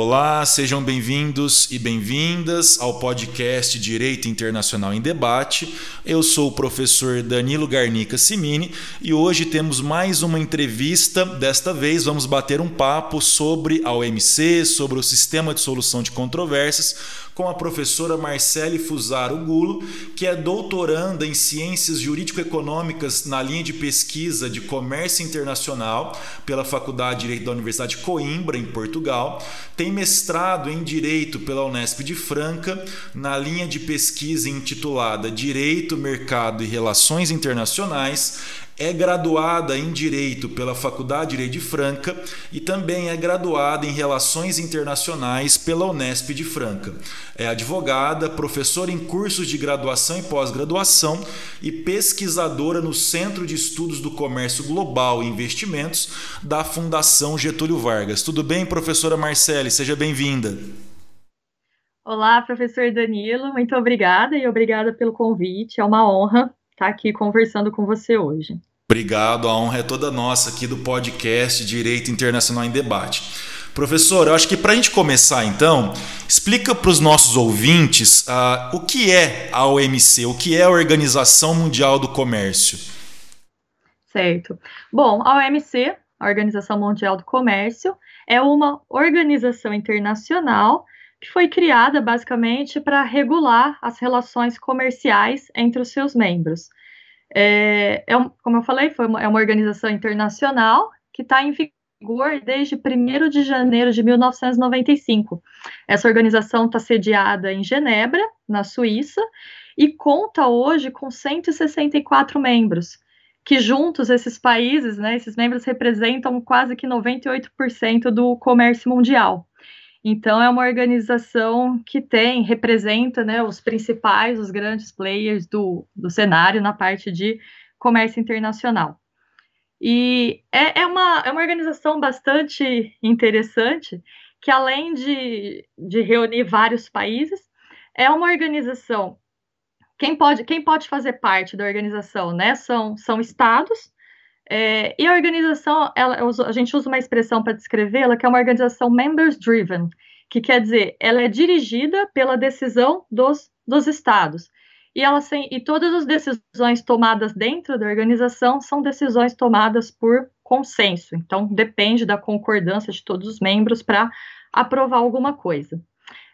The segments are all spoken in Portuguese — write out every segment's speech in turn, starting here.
Olá, sejam bem-vindos e bem-vindas ao podcast Direito Internacional em Debate. Eu sou o professor Danilo Garnica Simini e hoje temos mais uma entrevista. Desta vez vamos bater um papo sobre a OMC, sobre o sistema de solução de controvérsias, com a professora Marcele Fusaro Gulo, que é doutoranda em Ciências Jurídico-Econômicas na linha de pesquisa de Comércio Internacional pela Faculdade de Direito da Universidade de Coimbra, em Portugal. Tem mestrado em Direito pela Unesp de Franca, na linha de pesquisa intitulada Direito, Mercado e Relações Internacionais é graduada em Direito pela Faculdade de Direito de Franca e também é graduada em Relações Internacionais pela Unesp de Franca. É advogada, professora em cursos de graduação e pós-graduação e pesquisadora no Centro de Estudos do Comércio Global e Investimentos da Fundação Getúlio Vargas. Tudo bem, professora Marcele? Seja bem-vinda. Olá, professor Danilo, muito obrigada e obrigada pelo convite. É uma honra estar aqui conversando com você hoje. Obrigado, a honra é toda nossa aqui do podcast Direito Internacional em Debate. Professor, eu acho que para a gente começar então, explica para os nossos ouvintes uh, o que é a OMC, o que é a Organização Mundial do Comércio. Certo. Bom, a OMC, a Organização Mundial do Comércio, é uma organização internacional que foi criada basicamente para regular as relações comerciais entre os seus membros. É, é como eu falei, foi uma, é uma organização internacional que está em vigor desde 1 de janeiro de 1995. Essa organização está sediada em Genebra, na Suíça, e conta hoje com 164 membros, que juntos esses países, né, esses membros representam quase que 98% do comércio mundial. Então, é uma organização que tem, representa né, os principais, os grandes players do, do cenário na parte de comércio internacional. E é, é, uma, é uma organização bastante interessante, que além de, de reunir vários países, é uma organização. Quem pode, quem pode fazer parte da organização, né? São, são estados, é, e a organização, ela, a gente usa uma expressão para descrevê-la, que é uma organização members driven, que quer dizer, ela é dirigida pela decisão dos, dos estados. E, ela, e todas as decisões tomadas dentro da organização são decisões tomadas por consenso. Então, depende da concordância de todos os membros para aprovar alguma coisa.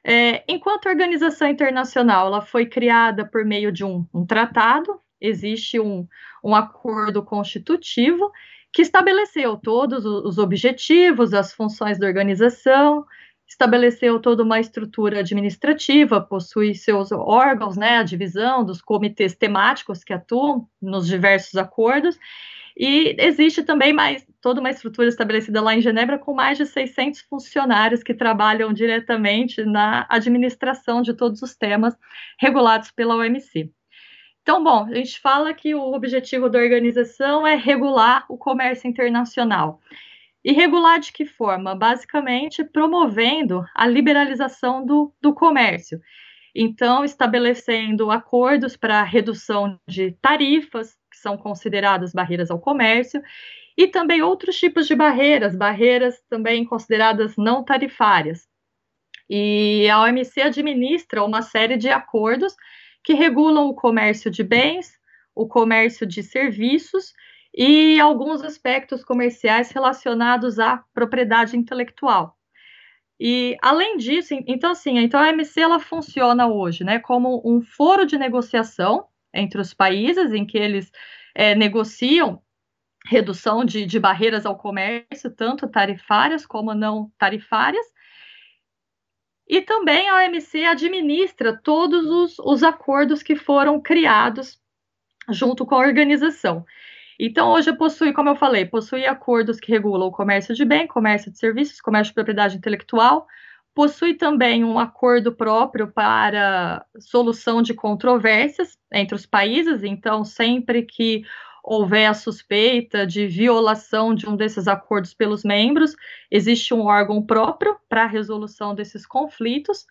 É, enquanto organização internacional, ela foi criada por meio de um, um tratado, existe um, um acordo constitutivo que estabeleceu todos os objetivos, as funções da organização, estabeleceu toda uma estrutura administrativa, possui seus órgãos, né, a divisão dos comitês temáticos que atuam nos diversos acordos, e existe também mais toda uma estrutura estabelecida lá em Genebra com mais de 600 funcionários que trabalham diretamente na administração de todos os temas regulados pela OMC. Então, bom, a gente fala que o objetivo da organização é regular o comércio internacional. E regular de que forma? Basicamente, promovendo a liberalização do, do comércio. Então, estabelecendo acordos para redução de tarifas, que são consideradas barreiras ao comércio, e também outros tipos de barreiras, barreiras também consideradas não tarifárias. E a OMC administra uma série de acordos que regulam o comércio de bens, o comércio de serviços e alguns aspectos comerciais relacionados à propriedade intelectual. E além disso, então assim, então a OMC ela funciona hoje, né, como um foro de negociação entre os países em que eles é, negociam redução de, de barreiras ao comércio, tanto tarifárias como não tarifárias, e também a OMC administra todos os, os acordos que foram criados junto com a organização. Então, hoje possui, como eu falei, possui acordos que regulam o comércio de bem, comércio de serviços, comércio de propriedade intelectual, possui também um acordo próprio para solução de controvérsias entre os países, então, sempre que houver a suspeita de violação de um desses acordos pelos membros, existe um órgão próprio para a resolução desses conflitos,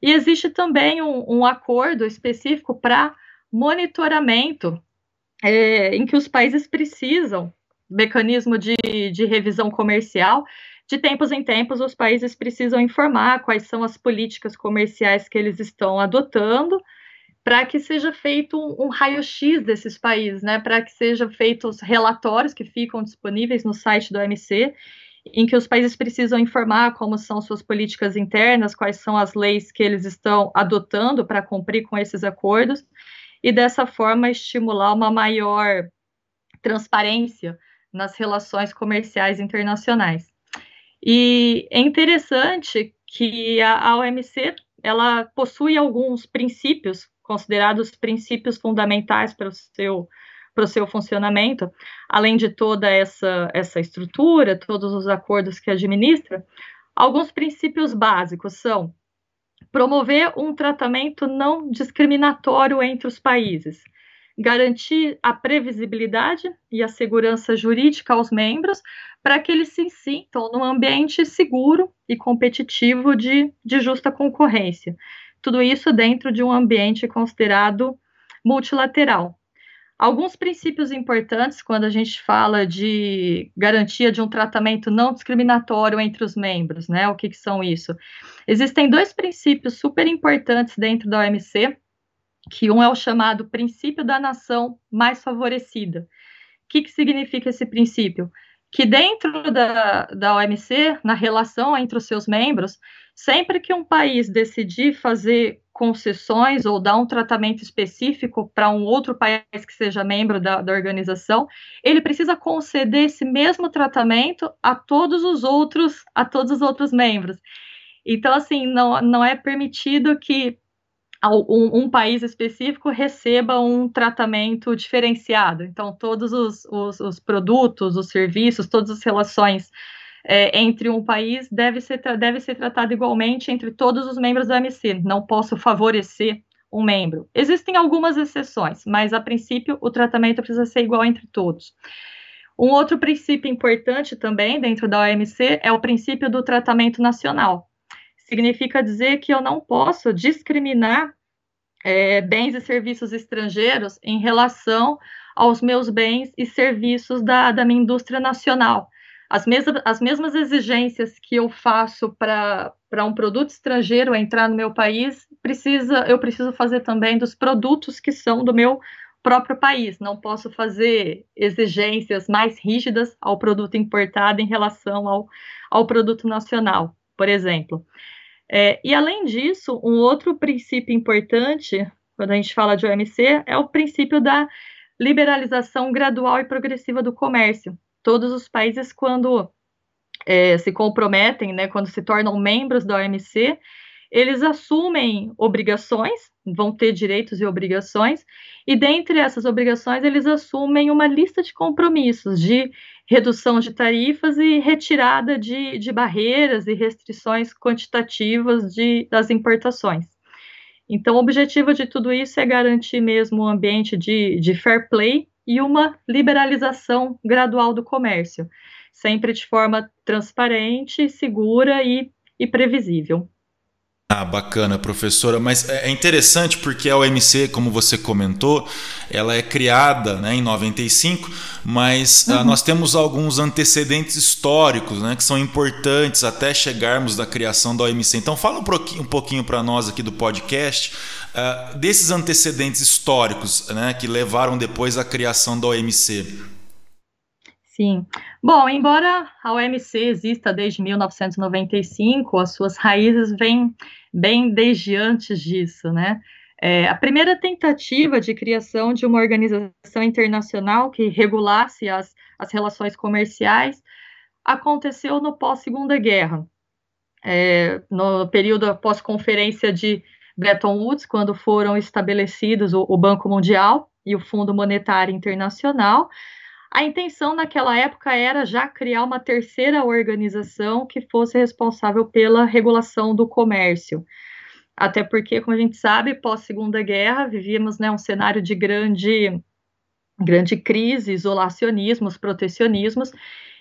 e existe também um, um acordo específico para monitoramento, é, em que os países precisam, mecanismo de, de revisão comercial, de tempos em tempos, os países precisam informar quais são as políticas comerciais que eles estão adotando para que seja feito um, um raio-x desses países, né? Para que sejam feitos relatórios que ficam disponíveis no site do OMC, em que os países precisam informar como são suas políticas internas, quais são as leis que eles estão adotando para cumprir com esses acordos, e dessa forma estimular uma maior transparência nas relações comerciais internacionais. E é interessante que a, OMC ela possui alguns princípios considerados princípios fundamentais para o seu para o seu funcionamento, além de toda essa, essa estrutura, todos os acordos que administra, alguns princípios básicos são promover um tratamento não discriminatório entre os países, garantir a previsibilidade e a segurança jurídica aos membros para que eles se sintam num ambiente seguro e competitivo de, de justa concorrência. Tudo isso dentro de um ambiente considerado multilateral. Alguns princípios importantes quando a gente fala de garantia de um tratamento não discriminatório entre os membros, né? O que, que são isso? Existem dois princípios super importantes dentro da OMC, que um é o chamado princípio da nação mais favorecida. O que, que significa esse princípio? Que dentro da, da OMC, na relação entre os seus membros, sempre que um país decidir fazer concessões ou dar um tratamento específico para um outro país que seja membro da, da, organização, ele precisa conceder esse mesmo tratamento a todos os outros, a todos os outros membros. Então, assim, não, não é permitido que um, um país específico receba um tratamento diferenciado. Então, todos os, os, os produtos, os serviços, todas as relações é, entre um país deve ser, deve ser tratado igualmente entre todos os membros do OMC. Não posso favorecer um membro. Existem algumas exceções, mas a princípio o tratamento precisa ser igual entre todos. Um outro princípio importante também dentro da OMC é o princípio do tratamento nacional. Significa dizer que eu não posso discriminar é, bens e serviços estrangeiros em relação aos meus bens e serviços da, da minha indústria nacional as, mesmas, as mesmas exigências que eu faço para um produto estrangeiro entrar no meu país, precisa, eu preciso fazer também dos produtos que são do meu próprio país. Não posso fazer exigências mais rígidas ao produto importado em relação ao, ao produto nacional, por exemplo. É, e além disso, um outro princípio importante, quando a gente fala de OMC, é o princípio da liberalização gradual e progressiva do comércio todos os países, quando é, se comprometem, né, quando se tornam membros da OMC, eles assumem obrigações, vão ter direitos e obrigações, e dentre essas obrigações, eles assumem uma lista de compromissos de redução de tarifas e retirada de, de barreiras e restrições quantitativas de, das importações. Então, o objetivo de tudo isso é garantir mesmo um ambiente de, de fair play e uma liberalização gradual do comércio, sempre de forma transparente, segura e, e previsível. Ah, bacana, professora. Mas é, é interessante porque a OMC, como você comentou, ela é criada né, em 95, mas ah, uhum. nós temos alguns antecedentes históricos né, que são importantes até chegarmos da criação da OMC. Então, fala um pouquinho, um pouquinho para nós aqui do podcast uh, desses antecedentes históricos né, que levaram depois à criação da OMC. Sim. Bom, embora a OMC exista desde 1995, as suas raízes vêm bem desde antes disso, né? É, a primeira tentativa de criação de uma organização internacional que regulasse as, as relações comerciais aconteceu no pós-Segunda Guerra, é, no período após conferência de Bretton Woods, quando foram estabelecidos o, o Banco Mundial e o Fundo Monetário Internacional, a intenção naquela época era já criar uma terceira organização que fosse responsável pela regulação do comércio. Até porque, como a gente sabe, pós Segunda Guerra, vivíamos né, um cenário de grande, grande crise, isolacionismos, protecionismos,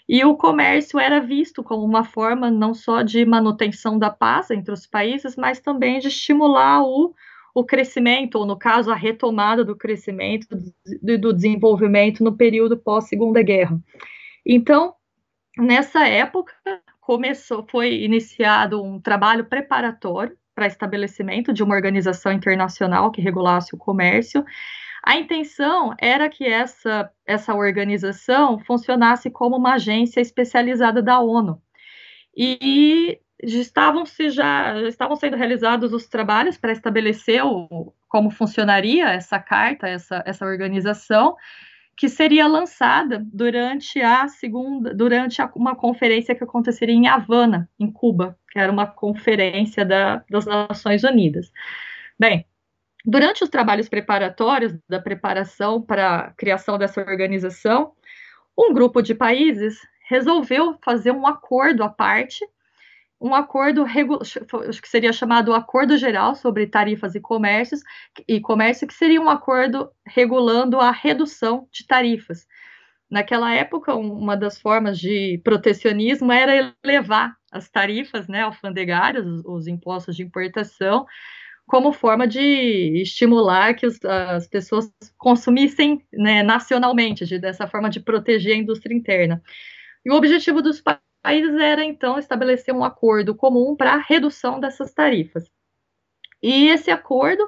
e o comércio era visto como uma forma não só de manutenção da paz entre os países, mas também de estimular o o crescimento, ou no caso, a retomada do crescimento do, do desenvolvimento no período pós-Segunda Guerra. Então, nessa época, começou, foi iniciado um trabalho preparatório para estabelecimento de uma organização internacional que regulasse o comércio. A intenção era que essa, essa organização funcionasse como uma agência especializada da ONU. E estavam, se já, estavam sendo realizados os trabalhos para estabelecer o, como funcionaria essa carta, essa, essa organização, que seria lançada durante a segunda, durante a, uma conferência que aconteceria em Havana, em Cuba, que era uma conferência da, das Nações Unidas. Bem, durante os trabalhos preparatórios da preparação para a criação dessa organização, um grupo de países resolveu fazer um acordo à parte um acordo que seria chamado Acordo Geral sobre Tarifas e Comércios e Comércio, que seria um acordo regulando a redução de tarifas. Naquela época, uma das formas de protecionismo era elevar as tarifas né, alfandegárias, os, os impostos de importação, como forma de estimular que os, as pessoas consumissem né, nacionalmente, de, dessa forma de proteger a indústria interna. E o objetivo dos países era então estabelecer um acordo comum para a redução dessas tarifas. E esse acordo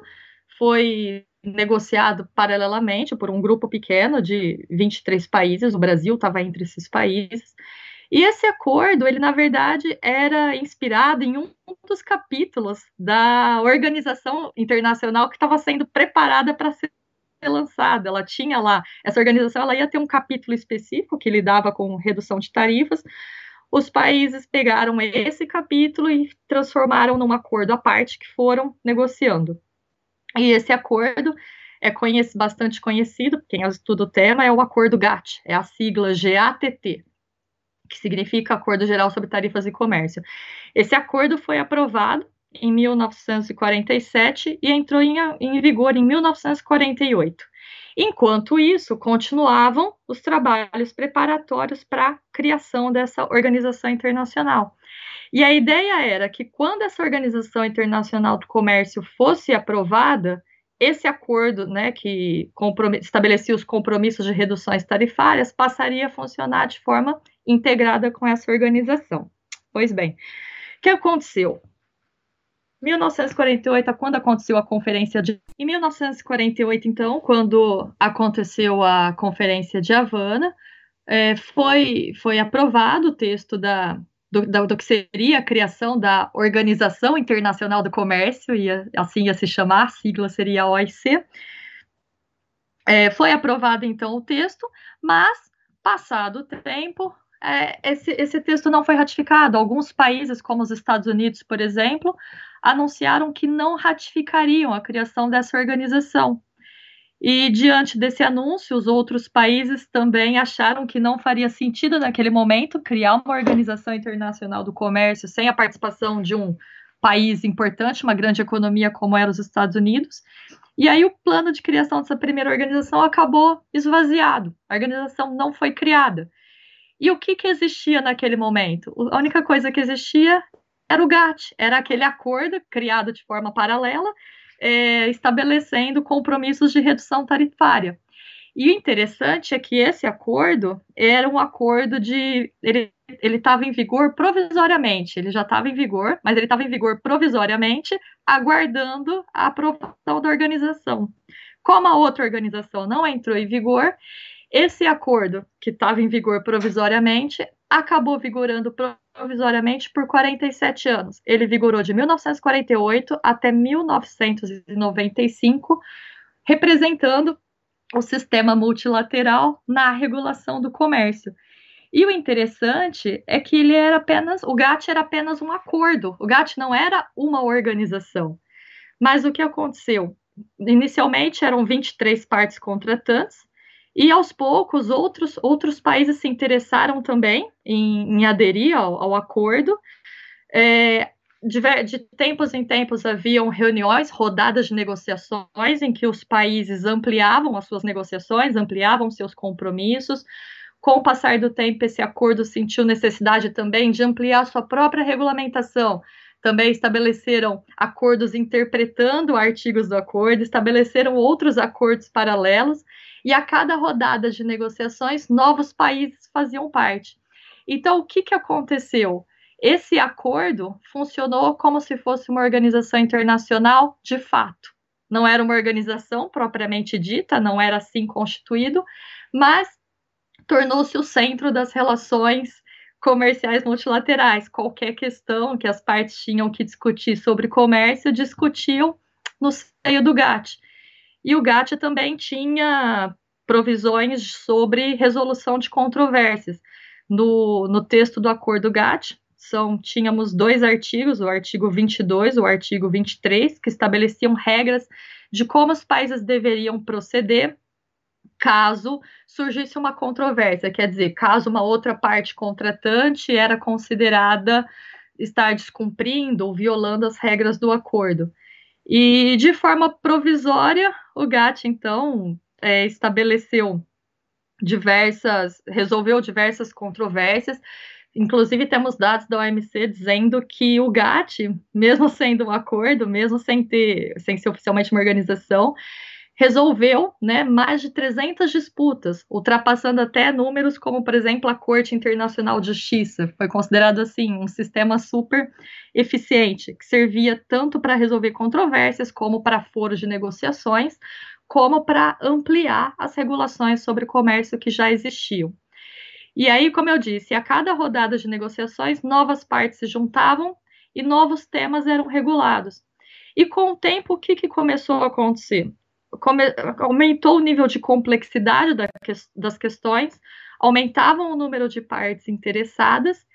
foi negociado paralelamente por um grupo pequeno de 23 países, o Brasil estava entre esses países. E esse acordo, ele na verdade era inspirado em um dos capítulos da organização internacional que estava sendo preparada para ser lançada. Ela tinha lá, essa organização ela ia ter um capítulo específico que lidava com redução de tarifas, os países pegaram esse capítulo e transformaram num acordo à parte que foram negociando. E esse acordo é conhece, bastante conhecido, quem estuda o tema, é o Acordo GATT, é a sigla GATT, que significa Acordo Geral sobre Tarifas e Comércio. Esse acordo foi aprovado em 1947 e entrou em, em vigor em 1948. Enquanto isso, continuavam os trabalhos preparatórios para a criação dessa organização internacional. E a ideia era que quando essa organização internacional do comércio fosse aprovada, esse acordo, né, que estabelecia os compromissos de reduções tarifárias, passaria a funcionar de forma integrada com essa organização. Pois bem, o que aconteceu? 1948 quando aconteceu a conferência de. Em 1948, então, quando aconteceu a conferência de Havana, é, foi, foi aprovado o texto da, do, da, do, que seria a criação da Organização Internacional do Comércio, e assim ia se chamar, a sigla seria OIC. É, foi aprovado, então, o texto, mas, passado o tempo, é, esse, esse texto não foi ratificado. Alguns países, como os Estados Unidos, por exemplo, anunciaram que não ratificariam a criação dessa organização. E diante desse anúncio, os outros países também acharam que não faria sentido naquele momento criar uma organização internacional do comércio sem a participação de um país importante, uma grande economia como era os Estados Unidos. E aí o plano de criação dessa primeira organização acabou esvaziado. A organização não foi criada. E o que, que existia naquele momento? A única coisa que existia era o GATT, era aquele acordo criado de forma paralela, é, estabelecendo compromissos de redução tarifária. E o interessante é que esse acordo era um acordo de. Ele estava em vigor provisoriamente, ele já estava em vigor, mas ele estava em vigor provisoriamente, aguardando a aprovação da organização. Como a outra organização não entrou em vigor, esse acordo, que estava em vigor provisoriamente, acabou vigorando provisoriamente por 47 anos. Ele vigorou de 1948 até 1995, representando o sistema multilateral na regulação do comércio. E o interessante é que ele era apenas, o GATT era apenas um acordo. O GATT não era uma organização. Mas o que aconteceu? Inicialmente eram 23 partes contratantes, e aos poucos, outros, outros países se interessaram também em, em aderir ao, ao acordo. É, de, de, tempos em tempos haviam reuniões, rodadas de negociações, em que os países ampliavam as suas negociações, ampliavam seus compromissos. Com o passar do tempo, esse acordo sentiu necessidade também de ampliar sua própria regulamentação. Também estabeleceram acordos interpretando artigos do acordo, estabeleceram outros acordos paralelos e a cada rodada de negociações, novos países faziam parte. Então, o que, que aconteceu? esse acordo funcionou como se fosse uma organização internacional de fato. Não era uma organização propriamente dita, não era assim constituído, mas tornou-se o centro das relações comerciais multilaterais. Qualquer questão que as partes tinham que discutir sobre comércio, discutiam no seio do GATT. E o GATT também tinha provisões sobre resolução de controvérsias. No, no texto do acordo GATT, são, tínhamos dois artigos, o artigo 22 e o artigo 23, que estabeleciam regras de como os países deveriam proceder caso surgisse uma controvérsia, quer dizer, caso uma outra parte contratante era considerada estar descumprindo ou violando as regras do acordo. E de forma provisória, o GATT, então, é, estabeleceu diversas, resolveu diversas controvérsias. Inclusive, temos dados da OMC dizendo que o GATT, mesmo sendo um acordo, mesmo sem ter, sem ser oficialmente uma organização, resolveu né, mais de 300 disputas, ultrapassando até números como, por exemplo, a Corte Internacional de Justiça. Foi considerado assim um sistema super eficiente, que servia tanto para resolver controvérsias, como para foros de negociações, como para ampliar as regulações sobre comércio que já existiam. E aí, como eu disse, a cada rodada de negociações, novas partes se juntavam e novos temas eram regulados. E com o tempo, o que, que começou a acontecer? Come, aumentou o nível de complexidade da, das questões, aumentavam o número de partes interessadas,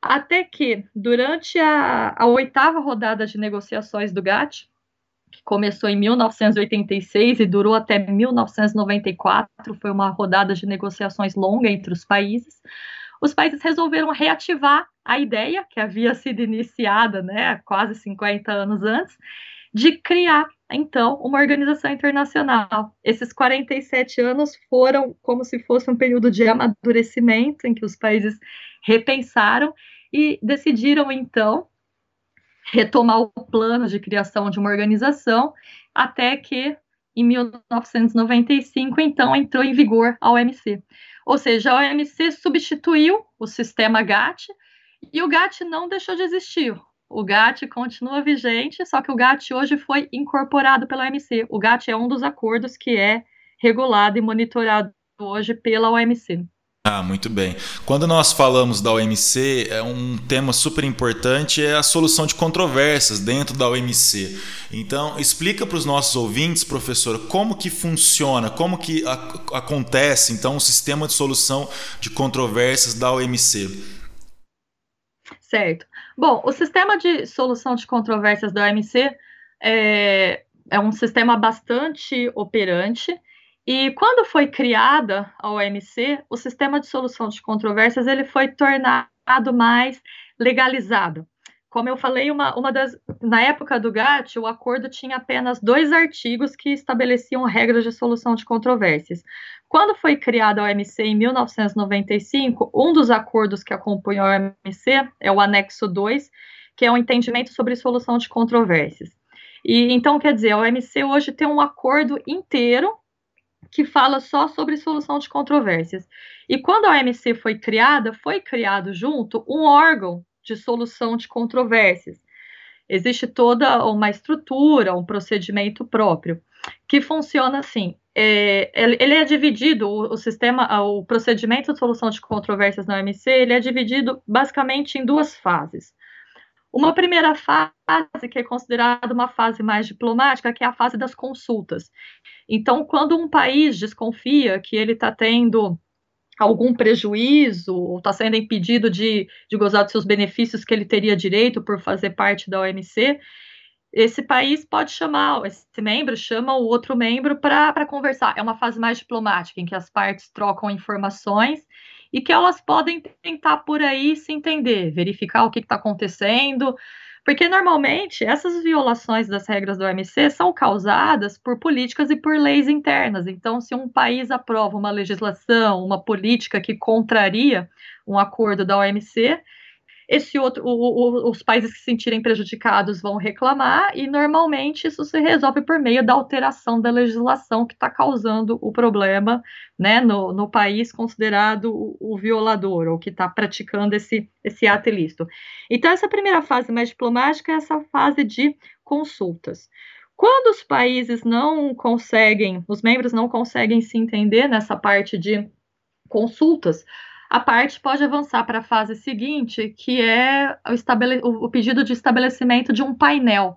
até que, durante a, a oitava rodada de negociações do GATT, que começou em 1986 e durou até 1994, foi uma rodada de negociações longa entre os países. Os países resolveram reativar a ideia que havia sido iniciada, né, quase 50 anos antes, de criar então, uma organização internacional. Esses 47 anos foram como se fosse um período de amadurecimento em que os países repensaram e decidiram, então, retomar o plano de criação de uma organização, até que, em 1995, então, entrou em vigor a OMC. Ou seja, a OMC substituiu o sistema GATT e o GATT não deixou de existir. O GATT continua vigente, só que o GATT hoje foi incorporado pela OMC. O GATT é um dos acordos que é regulado e monitorado hoje pela OMC. Ah, muito bem. Quando nós falamos da OMC, é um tema super importante é a solução de controvérsias dentro da OMC. Então, explica para os nossos ouvintes, professor, como que funciona, como que acontece então o sistema de solução de controvérsias da OMC. Certo. Bom, o sistema de solução de controvérsias da OMC é, é um sistema bastante operante. E quando foi criada a OMC, o sistema de solução de controvérsias ele foi tornado mais legalizado. Como eu falei, uma, uma das, na época do GATT, o acordo tinha apenas dois artigos que estabeleciam regras de solução de controvérsias. Quando foi criada a OMC em 1995, um dos acordos que acompanhou a OMC é o anexo 2, que é o um entendimento sobre solução de controvérsias. E então, quer dizer, a OMC hoje tem um acordo inteiro que fala só sobre solução de controvérsias. E quando a OMC foi criada, foi criado junto um órgão de solução de controvérsias. Existe toda uma estrutura, um procedimento próprio, que funciona assim. É, ele é dividido, o, o, sistema, o procedimento de solução de controvérsias na OMC, ele é dividido basicamente em duas fases. Uma primeira fase, que é considerada uma fase mais diplomática, que é a fase das consultas. Então, quando um país desconfia que ele está tendo algum prejuízo ou está sendo impedido de, de gozar dos seus benefícios que ele teria direito por fazer parte da OMC, esse país pode chamar, esse membro chama o outro membro para conversar. É uma fase mais diplomática, em que as partes trocam informações e que elas podem tentar por aí se entender, verificar o que está acontecendo, porque normalmente essas violações das regras do OMC são causadas por políticas e por leis internas. Então, se um país aprova uma legislação, uma política que contraria um acordo da OMC, esse outro, o, o, os países que se sentirem prejudicados vão reclamar e normalmente isso se resolve por meio da alteração da legislação que está causando o problema, né, no, no país considerado o, o violador ou que está praticando esse esse ato ilícito. Então essa primeira fase mais diplomática é essa fase de consultas. Quando os países não conseguem, os membros não conseguem se entender nessa parte de consultas, a parte pode avançar para a fase seguinte, que é o, o, pedido de estabelecimento de um painel.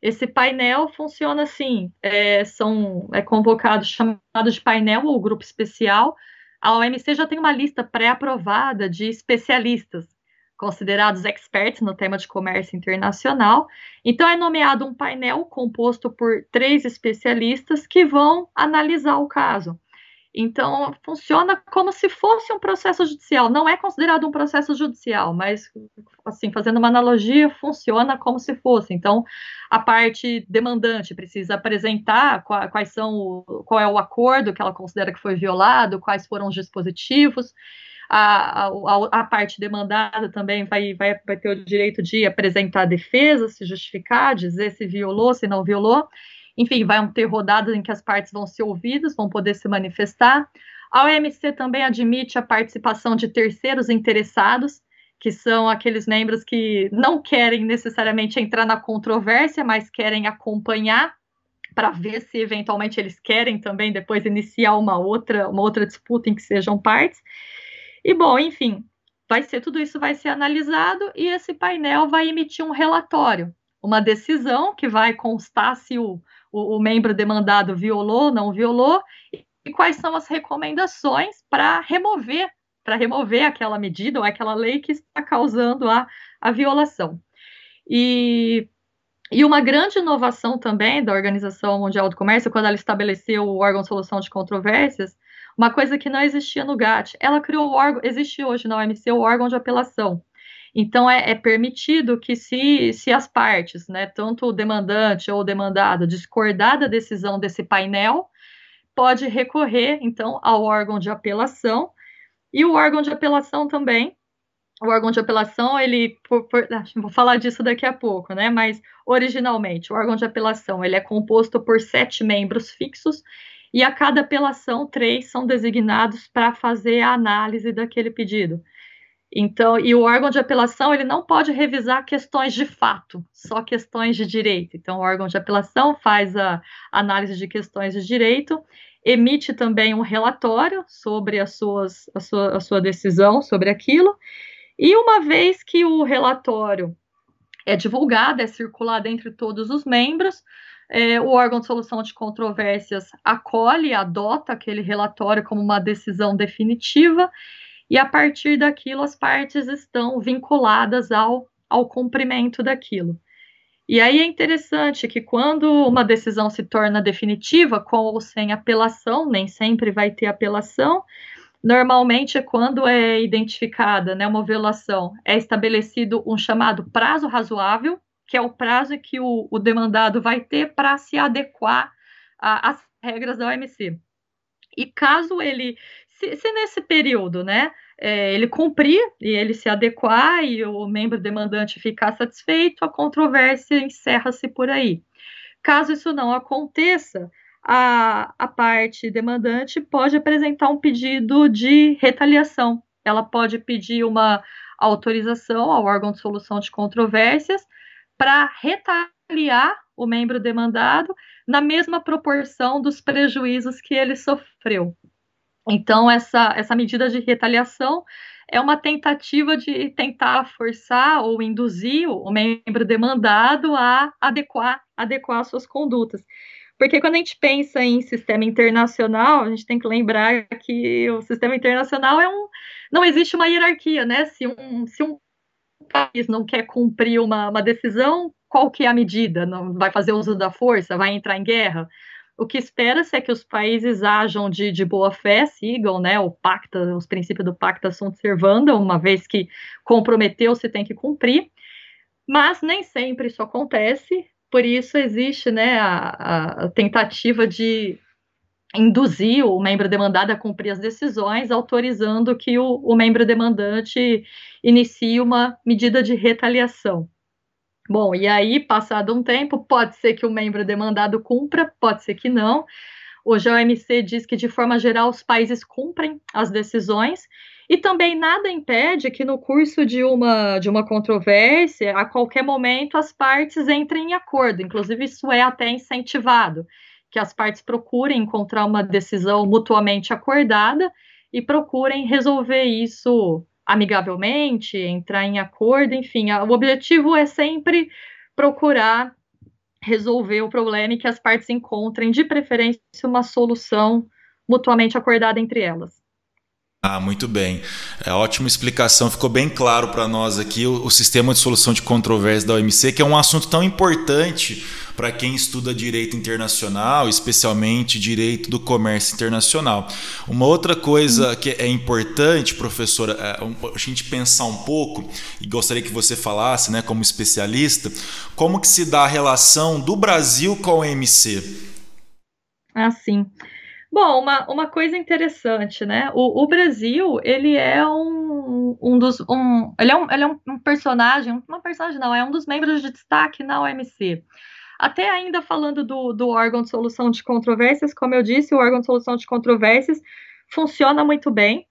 Esse painel funciona assim: é, são é convocado, chamado de painel ou grupo especial. A OMC já tem uma lista pré-aprovada de especialistas considerados experts no tema de comércio internacional. Então, é nomeado um painel composto por três especialistas que vão analisar o caso. Então, funciona como se fosse um processo judicial. Não é considerado um processo judicial, mas, assim, fazendo uma analogia, funciona como se fosse. Então, a parte demandante precisa apresentar quais são, qual é o acordo que ela considera que foi violado, quais foram os dispositivos. A, a, a parte demandada também vai, vai, vai ter o direito de apresentar defesa, se justificar, dizer se violou, se não violou. Enfim, vão ter rodadas em que as partes vão ser ouvidas, vão poder se manifestar. A OMC também admite a participação de terceiros interessados, que são aqueles membros que não querem necessariamente entrar na controvérsia, mas querem acompanhar para ver se eventualmente eles querem também depois iniciar uma outra, uma outra disputa em que sejam partes. E bom, enfim, vai ser tudo isso vai ser analisado e esse painel vai emitir um relatório, uma decisão que vai constar se o, o, o membro demandado violou, não violou, e quais são as recomendações para remover, para remover aquela medida ou aquela lei que está causando a, a violação. E, e uma grande inovação também da Organização Mundial do Comércio, quando ela estabeleceu o órgão de solução de controvérsias, uma coisa que não existia no GATT, ela criou o órgão, existe hoje na OMC o órgão de apelação. Então, é, é, permitido que, se, se as partes, né, tanto o demandante ou o demandado, discordar da decisão desse painel, pode recorrer, então, ao órgão de apelação. E o órgão de apelação também, o órgão de apelação, ele, por, por, ah, vou falar disso daqui a pouco, né, mas originalmente, o órgão de apelação, ele é composto por sete membros fixos, e a cada apelação, três são designados para fazer a análise daquele pedido. Então, e o órgão de apelação ele não pode revisar questões de fato, só questões de direito. Então, o órgão de apelação faz a análise de questões de direito, emite também um relatório sobre as suas, a, sua, a sua decisão sobre aquilo, e uma vez que o relatório é divulgado, é circulado entre todos os membros, é, o órgão de solução de controvérsias acolhe, adota aquele relatório como uma decisão definitiva e a partir daquilo as partes estão vinculadas ao, ao cumprimento daquilo. E aí é interessante que quando uma decisão se torna definitiva, com ou sem apelação, nem sempre vai ter apelação, normalmente é quando é identificada né, uma violação, é estabelecido um chamado prazo razoável, que é o prazo que o, o demandado vai ter para se adequar às regras da OMC. E caso ele se, se nesse período, né, é, ele cumprir e ele se adequar e o membro demandante ficar satisfeito, a controvérsia encerra-se por aí. Caso isso não aconteça, a, a parte demandante pode apresentar um pedido de retaliação. Ela pode pedir uma autorização ao órgão de solução de controvérsias para retaliar o membro demandado na mesma proporção dos prejuízos que ele sofreu. Então, essa, essa medida de retaliação é uma tentativa de tentar forçar ou induzir o membro demandado a adequar, adequar suas condutas. Porque quando a gente pensa em sistema internacional, a gente tem que lembrar que o sistema internacional é um. Não existe uma hierarquia, né? Se um, se um país não quer cumprir uma, uma decisão, qual que é a medida? Não vai fazer uso da força? Vai entrar em guerra? O que espera-se é que os países ajam de, de boa fé, sigam né, o pacta, os princípios do pacta sunt servanda, uma vez que comprometeu, se tem que cumprir, mas nem sempre isso acontece, por isso existe né, a, a tentativa de, induzir o membro demandado a cumprir as decisões, autorizando que o, o membro demandante inicie uma medida de retaliação. Bom, e aí, passado um tempo, pode ser que o membro demandado cumpra, pode ser que não. Hoje a OMC diz que, de forma geral, os países cumprem as decisões, e também nada impede que, no curso de uma, de uma controvérsia, a qualquer momento as partes entrem em acordo. Inclusive, isso é até incentivado, que as partes procurem encontrar uma decisão mutuamente acordada e procurem resolver isso amigavelmente, entrar em acordo, enfim, o objetivo é sempre procurar resolver o problema e que as partes encontrem, de preferência, uma solução mutuamente acordada entre elas. Ah, muito bem. É ótima explicação. Ficou bem claro para nós aqui o, o, sistema de solução de controvérsias da OMC, que é um assunto tão importante para quem estuda direito internacional, especialmente direito do comércio internacional. Uma outra coisa que é importante, professora, é a gente pensar um pouco, e gostaria que você falasse, né, como especialista, como que se dá a relação do Brasil com a OMC? Ah, sim. Bom, uma, uma coisa interessante, né? O, o Brasil, ele é um, um dos. Um, ele é, um, ele é um personagem, uma personagem não, é um dos membros de destaque na OMC. Até ainda falando do, do órgão de solução de controvérsias, como eu disse, o órgão de solução de controvérsias funciona muito bem.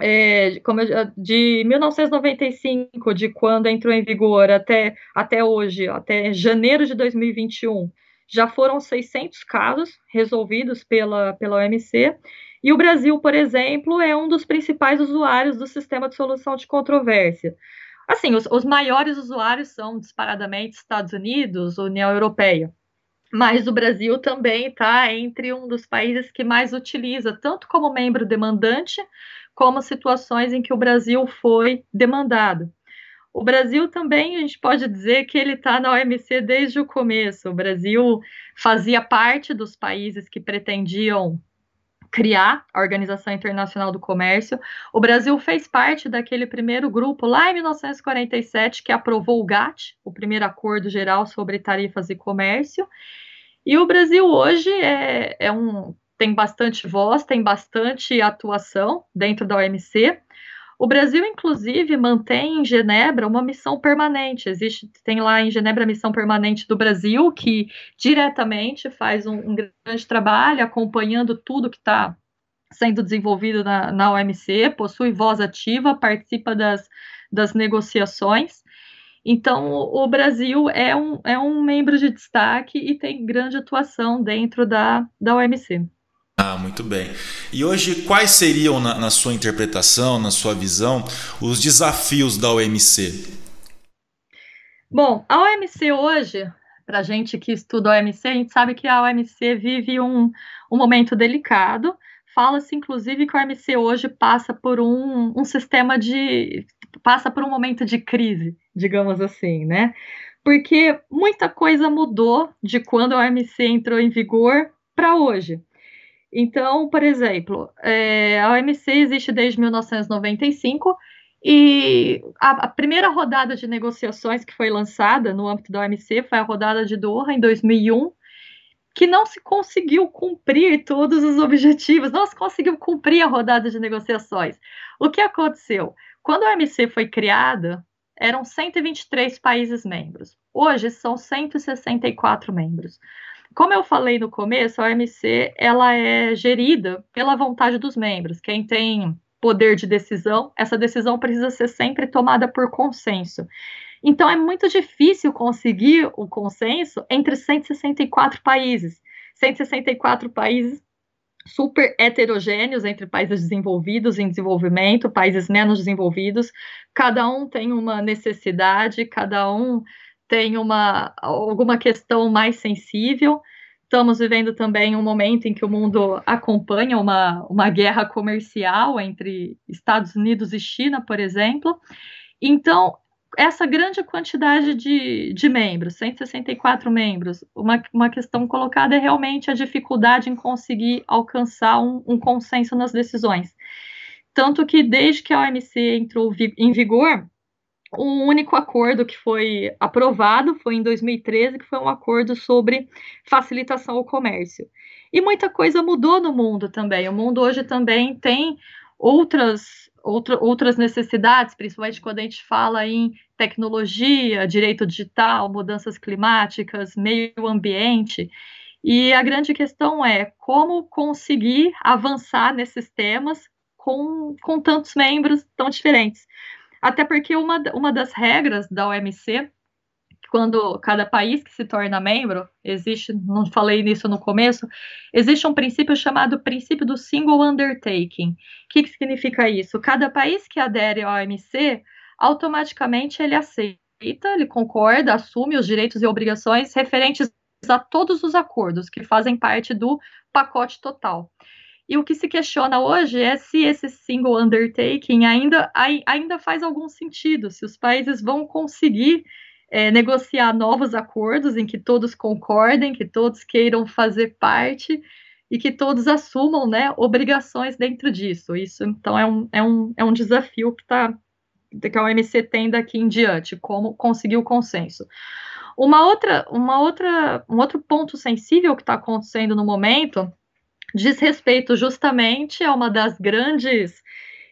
É, como eu, de 1995, de quando entrou em vigor até, até hoje, até janeiro de 2021, já foram 600 casos resolvidos pela, pela OMC, e o Brasil, por exemplo, é um dos principais usuários do sistema de solução de controvérsia. Assim, os, os maiores usuários são disparadamente Estados Unidos, União Europeia, mas o Brasil também está entre um dos países que mais utiliza, tanto como membro demandante, como situações em que o Brasil foi demandado. O Brasil também, a gente pode dizer que ele está na OMC desde o começo. O Brasil fazia parte dos países que pretendiam criar a Organização Internacional do Comércio. O Brasil fez parte daquele primeiro grupo lá em 1947 que aprovou o GATT, o primeiro acordo geral sobre tarifas e comércio. E o Brasil hoje é, é um, tem bastante voz, tem bastante atuação dentro da OMC. O Brasil, inclusive, mantém em Genebra uma missão permanente. Existe, tem lá em Genebra a missão permanente do Brasil, que diretamente faz um, um grande trabalho acompanhando tudo que está sendo desenvolvido na, na OMC, possui voz ativa, participa das, das negociações. Então, o Brasil é um, é um membro de destaque e tem grande atuação dentro da, da OMC. Ah, muito bem. E hoje, quais seriam, na, na sua interpretação, na sua visão, os desafios da OMC? Bom, a OMC hoje, para gente que estuda a OMC, a gente sabe que a OMC vive um, um momento delicado. Fala-se, inclusive, que a OMC hoje passa por um, um sistema de. passa por um momento de crise, digamos assim, né? Porque muita coisa mudou de quando a OMC entrou em vigor para hoje. Então, por exemplo, é, a OMC existe desde 1995 e a, a, primeira rodada de negociações que foi lançada no âmbito da OMC foi a rodada de Doha em 2001, que não se conseguiu cumprir todos os objetivos, não se conseguiu cumprir a rodada de negociações. O que aconteceu? Quando a OMC foi criada, eram 123 países membros. Hoje são 164 membros. Como eu falei no começo, a OMC ela é gerida pela vontade dos membros. Quem tem poder de decisão, essa decisão precisa ser sempre tomada por consenso. Então é muito difícil conseguir o consenso entre 164 países. 164 países super heterogêneos entre países desenvolvidos em desenvolvimento, países menos desenvolvidos. Cada um tem uma necessidade, cada um tem uma, alguma questão mais sensível. Estamos vivendo também um momento em que o mundo acompanha uma, uma guerra comercial entre Estados Unidos e China, por exemplo. Então, essa grande quantidade de, de membros, 164 membros, uma, uma questão colocada é realmente a dificuldade em conseguir alcançar um, um consenso nas decisões. Tanto que, desde que a OMC entrou em vigor, o único acordo que foi aprovado foi em 2013, que foi um acordo sobre facilitação ao comércio. E muita coisa mudou no mundo também. O mundo hoje também tem outras, outra, outras necessidades, principalmente quando a gente fala em tecnologia, direito digital, mudanças climáticas, meio ambiente. E a grande questão é como conseguir avançar nesses temas com, com tantos membros tão diferentes. Até porque uma, uma das regras da OMC, quando cada país que se torna membro, existe, não falei nisso no começo, existe um princípio chamado princípio do single undertaking. O que, que significa isso? Cada país que adere à OMC, automaticamente ele aceita, ele concorda, assume os direitos e obrigações referentes a todos os acordos que fazem parte do pacote total. E o que se questiona hoje é se esse single undertaking ainda, ainda faz algum sentido, se os países vão conseguir é, negociar novos acordos em que todos concordem, que todos queiram fazer parte e que todos assumam né, obrigações dentro disso. Isso, então, é um, é um, é um desafio que, tá, que a OMC tem daqui em diante, como conseguir o consenso. Uma outra, uma outra, um outro ponto sensível que está acontecendo no momento diz respeito justamente a uma das grandes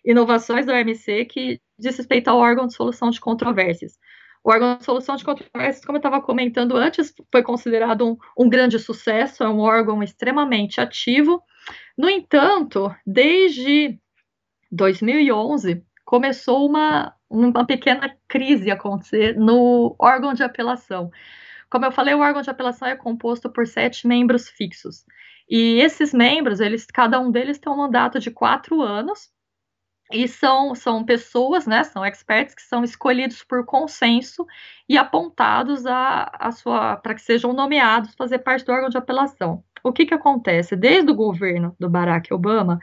inovações da OMC que diz respeito ao órgão de solução de controvérsias. O órgão de solução de controvérsias, como eu estava comentando antes, foi considerado um, um, grande sucesso, é um órgão extremamente ativo. No entanto, desde 2011, começou uma, uma pequena crise a acontecer no órgão de apelação. Como eu falei, o órgão de apelação é composto por sete membros fixos. E esses membros, eles, cada um deles tem um mandato de quatro anos, e são, são pessoas, né, são experts que são escolhidos por consenso e apontados a, a sua para que sejam nomeados fazer parte do órgão de apelação. O que, que acontece? Desde o governo do Barack Obama,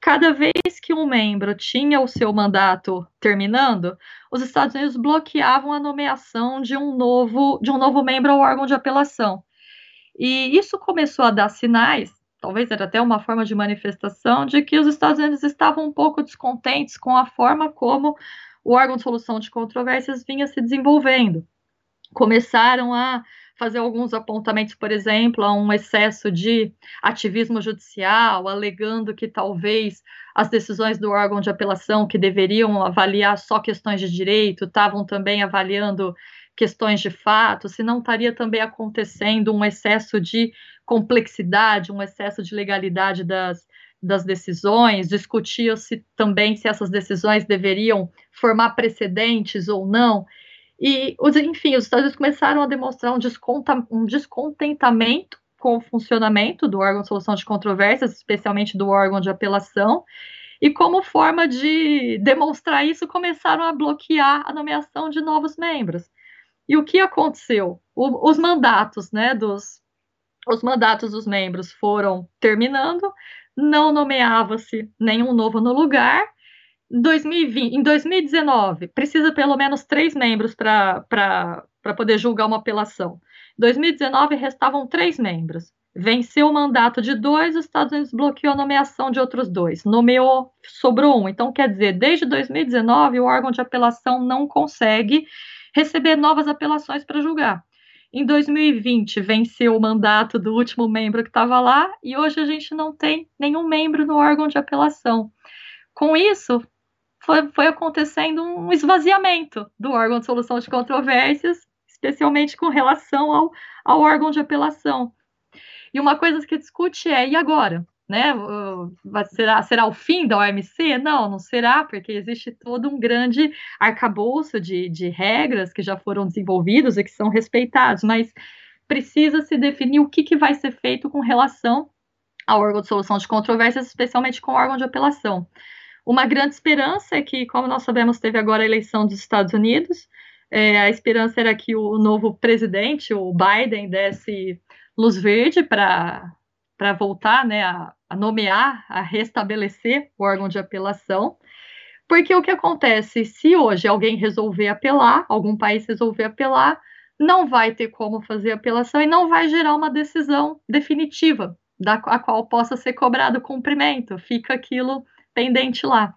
cada vez que um membro tinha o seu mandato terminando, os Estados Unidos bloqueavam a nomeação de um novo, de um novo membro ao órgão de apelação. E isso começou a dar sinais, talvez era até uma forma de manifestação, de que os Estados Unidos estavam um pouco descontentes com a forma como o órgão de solução de controvérsias vinha se desenvolvendo. Começaram a fazer alguns apontamentos, por exemplo, a um excesso de ativismo judicial, alegando que talvez as decisões do órgão de apelação, que deveriam avaliar só questões de direito, estavam também avaliando questões de fato, se não estaria também acontecendo um excesso de complexidade, um excesso de legalidade das, das decisões, discutia-se também se essas decisões deveriam formar precedentes ou não. E, enfim, os Estados Unidos começaram a demonstrar um, desconta, um descontentamento com o funcionamento do órgão de solução de controvérsias, especialmente do órgão de apelação, e como forma de demonstrar isso, começaram a bloquear a nomeação de novos membros. E o que aconteceu? O, os mandatos, né, dos os mandatos dos membros foram terminando, não nomeava-se nenhum novo no lugar. 2020, em 2019, precisa pelo menos três membros para poder julgar uma apelação. Em 2019, restavam três membros. Venceu o mandato de dois, os Estados Unidos bloqueou a nomeação de outros dois. Nomeou, sobrou um. Então, quer dizer, desde 2019, o órgão de apelação não consegue receber novas apelações para julgar. Em 2020, venceu o mandato do último membro que estava lá e hoje a gente não tem nenhum membro no órgão de apelação. Com isso, foi, foi acontecendo um esvaziamento do órgão de solução de controvérsias, especialmente com relação ao, ao órgão de apelação. E uma coisa que discute é: e agora? Né? Será, será o fim da OMC? Não, não será, porque existe todo um grande arcabouço de, de regras que já foram desenvolvidos e que são respeitados, mas precisa se definir o que, que vai ser feito com relação ao órgão de solução de controvérsias, especialmente com o órgão de apelação. Uma grande esperança é que, como nós sabemos, teve agora a eleição dos Estados Unidos, é, a esperança era que o novo presidente, o Biden, desse luz verde para para voltar né, a, a nomear, a restabelecer o órgão de apelação. Porque o que acontece? Se hoje alguém resolver apelar, algum país resolver apelar, não vai ter como fazer apelação e não vai gerar uma decisão definitiva, da a qual possa ser cobrado cumprimento, fica aquilo pendente lá.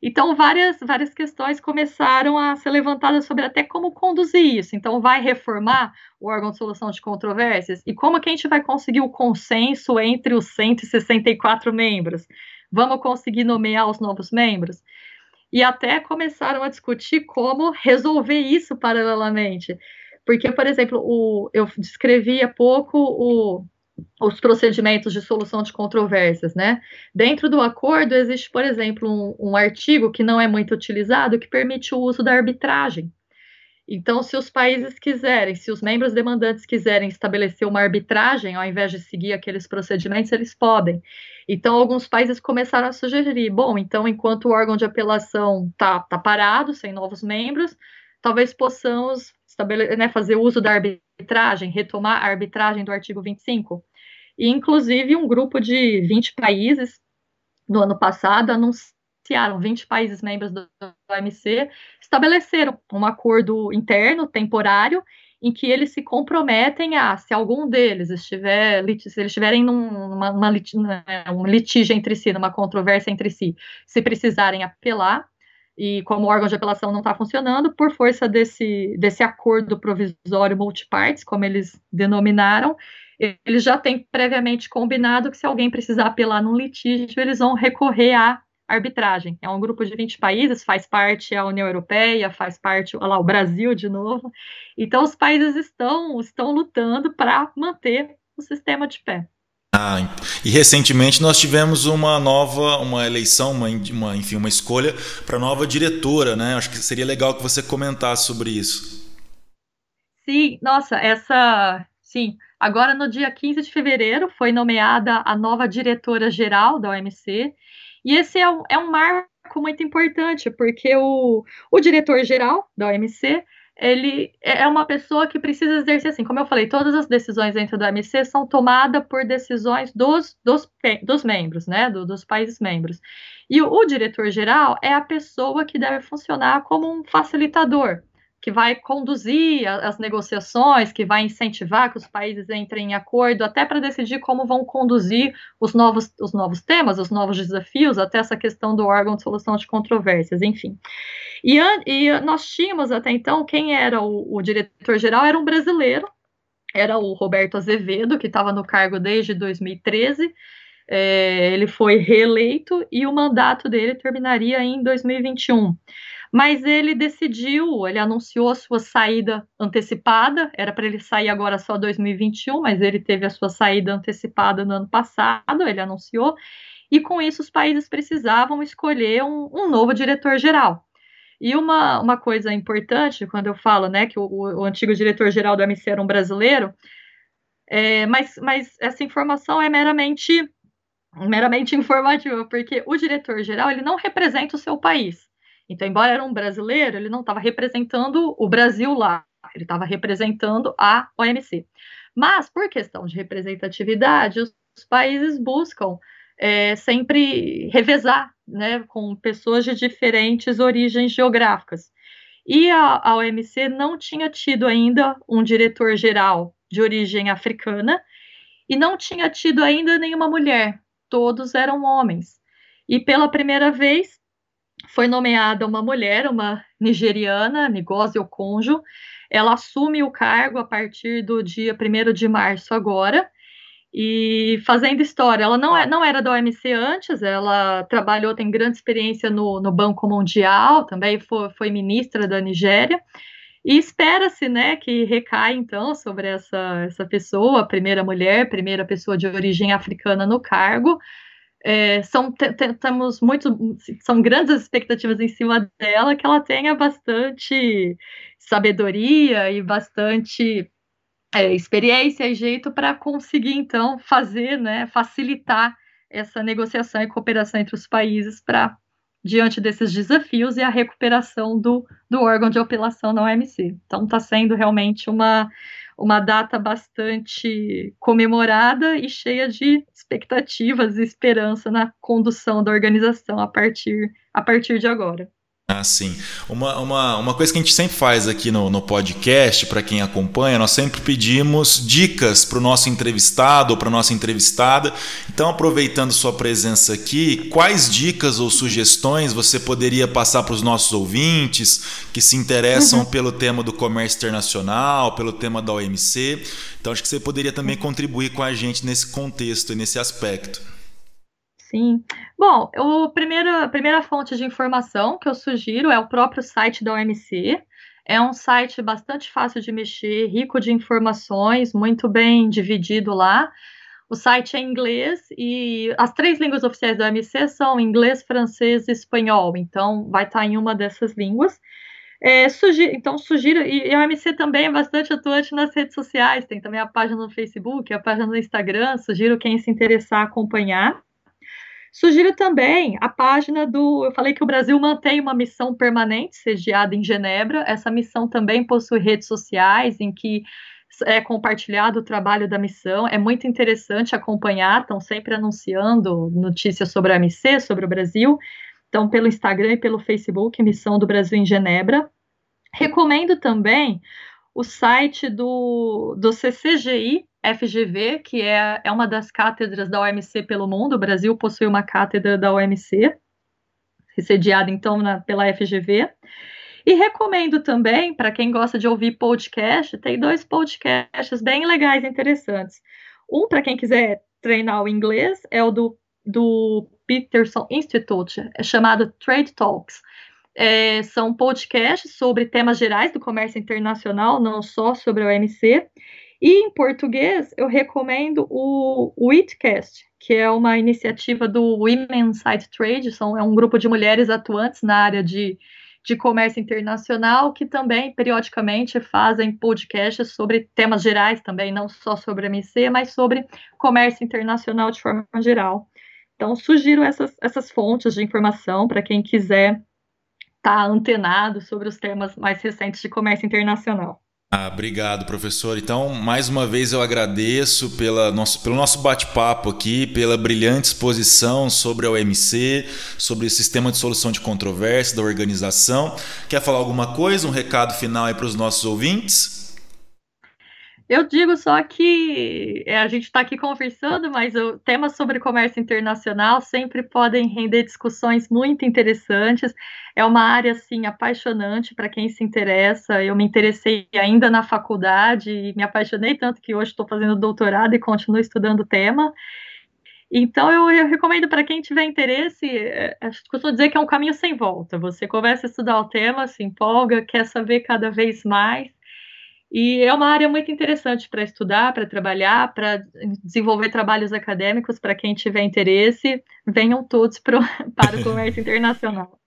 Então, várias, várias questões começaram a ser levantadas sobre até como conduzir isso. Então, vai reformar o órgão de solução de controvérsias? E como que a gente vai conseguir o consenso entre os 164 membros? Vamos conseguir nomear os novos membros? E até começaram a discutir como resolver isso paralelamente. Porque, por exemplo, o, eu descrevi há pouco o, os procedimentos de solução de controvérsias, né? Dentro do acordo existe, por exemplo, um, um, artigo que não é muito utilizado que permite o uso da arbitragem. Então, se os países quiserem, se os membros demandantes quiserem estabelecer uma arbitragem, ao invés de seguir aqueles procedimentos, eles podem. Então, alguns países começaram a sugerir: bom, então, enquanto o órgão de apelação está tá parado, sem novos membros, talvez possamos né, fazer uso da arbitragem, retomar a arbitragem do artigo 25. E, inclusive, um grupo de 20 países, no ano passado, anunciaram, 20 países membros do OMC, estabeleceram um acordo interno, temporário, em que eles se comprometem a, se algum deles estiver, se eles estiverem numa uma, né, um litígio entre si, numa controvérsia entre si, se precisarem apelar, e como o órgão de apelação não está funcionando, por força desse, desse acordo provisório multipartes, como eles denominaram, eles já têm previamente combinado que se alguém precisar apelar num litígio, eles vão recorrer à arbitragem. É um grupo de 20 países, faz parte a União Europeia, faz parte lá, o Brasil de novo. Então os países estão, estão lutando para manter o sistema de pé. Ah, e recentemente nós tivemos uma nova, uma eleição, uma, uma enfim, uma escolha para nova diretora, né? Acho que seria legal que você comentasse sobre isso. Sim, nossa, essa, sim. Agora no dia 15 de fevereiro foi nomeada a nova diretora geral da OMC, e esse é um, é um marco muito importante, porque o, o diretor geral da OMC ele é uma pessoa que precisa exercer, assim, como eu falei, todas as decisões dentro do OMC são tomadas por decisões dos, dos, dos membros, né, do, dos países membros. E o, o diretor-geral é a pessoa que deve funcionar como um facilitador, que vai conduzir as negociações, que vai incentivar que os países entrem em acordo, até para decidir como vão conduzir os novos, os novos temas, os novos desafios, até essa questão do órgão de solução de controvérsias, enfim. E, e nós tínhamos até então, quem era o, o diretor-geral era um brasileiro, era o Roberto Azevedo, que estava no cargo desde 2013, é, ele foi reeleito e o mandato dele terminaria em 2021 mas ele decidiu, ele anunciou a sua saída antecipada, era para ele sair agora só 2021, mas ele teve a sua saída antecipada no ano passado, ele anunciou, e com isso os países precisavam escolher um, um novo diretor-geral. E uma, uma coisa importante, quando eu falo né, que o, o antigo diretor-geral do MC era um brasileiro, é, mas, mas essa informação é meramente, meramente informativa, porque o diretor-geral ele não representa o seu país. Então, embora era um brasileiro, ele não estava representando o Brasil lá, ele estava representando a OMC. Mas, por questão de representatividade, os, países buscam é, sempre revezar né, com pessoas de diferentes origens geográficas. E a, a OMC não tinha tido ainda um diretor-geral de origem africana e não tinha tido ainda nenhuma mulher, todos eram homens. E pela primeira vez, foi nomeada uma mulher, uma nigeriana, Ngozi Okonjo. Ela assume o cargo a partir do dia 1 de março agora. E fazendo história, ela não, é, não era da OMC antes, ela trabalhou, tem grande experiência no, no Banco Mundial, também foi, foi ministra da Nigéria. E espera-se, né, que recaia então sobre essa, essa pessoa, a primeira mulher, primeira pessoa de origem africana no cargo, é, são muito são grandes expectativas em cima dela que ela tenha bastante sabedoria e bastante é, experiência e jeito para conseguir então fazer né facilitar essa negociação e cooperação entre os países para diante desses desafios e a recuperação do, do órgão de apelação na OMC. Então está sendo realmente uma uma data bastante comemorada e cheia de expectativas e esperança na condução da organização a partir, a partir de agora. Ah, sim. Uma, uma, uma coisa que a gente sempre faz aqui no, no podcast, para quem acompanha, nós sempre pedimos dicas para o nosso entrevistado ou para a nossa entrevistada. Então, aproveitando sua presença aqui, quais dicas ou sugestões você poderia passar para os nossos ouvintes que se interessam uhum. pelo tema do comércio internacional, pelo tema da OMC? Então, acho que você poderia também contribuir com a gente nesse contexto e nesse aspecto. Sim. Bom, o primeiro, a primeira fonte de informação que eu sugiro é o próprio site da OMC. É um site bastante fácil de mexer, rico de informações, muito bem dividido lá. O site é inglês e as três línguas oficiais da OMC são inglês, francês e espanhol, então vai estar em uma dessas línguas. É, sugiro, então, sugiro, e a OMC também é bastante atuante nas redes sociais, tem também a página no Facebook, a página no Instagram, sugiro quem se interessar acompanhar. Sugiro também a página do. Eu falei que o Brasil mantém uma missão permanente, sediada em Genebra. Essa missão também possui redes sociais em que é compartilhado o trabalho da missão. É muito interessante acompanhar, estão sempre anunciando notícias sobre a MC, sobre o Brasil. Então, pelo Instagram e pelo Facebook, Missão do Brasil em Genebra. Recomendo também o site do, do CCGI, FGV, que é, é uma das cátedras da OMC pelo mundo. O Brasil possui uma cátedra da OMC, sediada então na, pela FGV. E recomendo também, para quem gosta de ouvir podcast, tem dois podcasts bem legais e interessantes. Um, para quem quiser treinar o inglês, é o do, do Peterson Institute, é chamado Trade Talks. É, são podcasts sobre temas gerais do comércio internacional, não só sobre a OMC. E em português, eu recomendo o WITCAST, que é uma iniciativa do Women Side Trade, são, é um grupo de mulheres atuantes na área de, de comércio internacional, que também, periodicamente, fazem podcasts sobre temas gerais também, não só sobre a MC, mas sobre comércio internacional de forma geral. Então, sugiro essas, essas fontes de informação para quem quiser estar tá antenado sobre os temas mais recentes de comércio internacional. Ah, obrigado, professor. Então, mais uma vez eu agradeço pela nosso, pelo nosso bate-papo aqui, pela brilhante exposição sobre a OMC, sobre o sistema de solução de controvérsia da organização. Quer falar alguma coisa, um recado final aí para os nossos ouvintes? Eu digo só que é, a gente está aqui conversando, mas o temas sobre comércio internacional sempre podem render discussões muito interessantes. É uma área assim apaixonante para quem se interessa. Eu me interessei ainda na faculdade e me apaixonei tanto que hoje estou fazendo doutorado e continuo estudando o tema. Então eu, eu recomendo para quem tiver interesse, é, costumo dizer que é um caminho sem volta. Você começa a estudar o tema, se empolga, quer saber cada vez mais e é uma área muito interessante para estudar, para trabalhar, para desenvolver trabalhos acadêmicos. Para quem tiver interesse, venham todos pro, para o comércio internacional.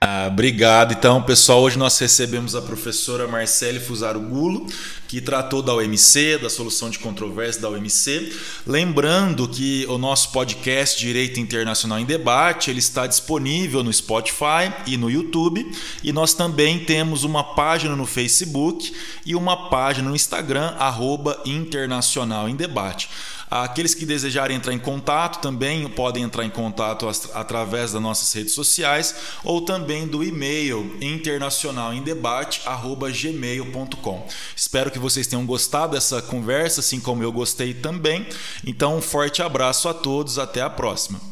Ah, obrigado. Então, pessoal, hoje nós recebemos a professora Marcele Fusaro Gulo, que tratou da OMC, da solução de controvérsia da OMC. Lembrando que o nosso podcast Direito Internacional em Debate, ele está disponível no Spotify e no YouTube, e nós também temos uma página no Facebook e uma página no Instagram, arroba Internacional em Debate. Aqueles que desejarem entrar em contato também podem entrar em contato através das nossas redes sociais ou também do e-mail internacionalendebate@gmail.com. Espero que vocês tenham gostado dessa conversa, assim como eu gostei também. Então, um forte abraço a todos, até a próxima.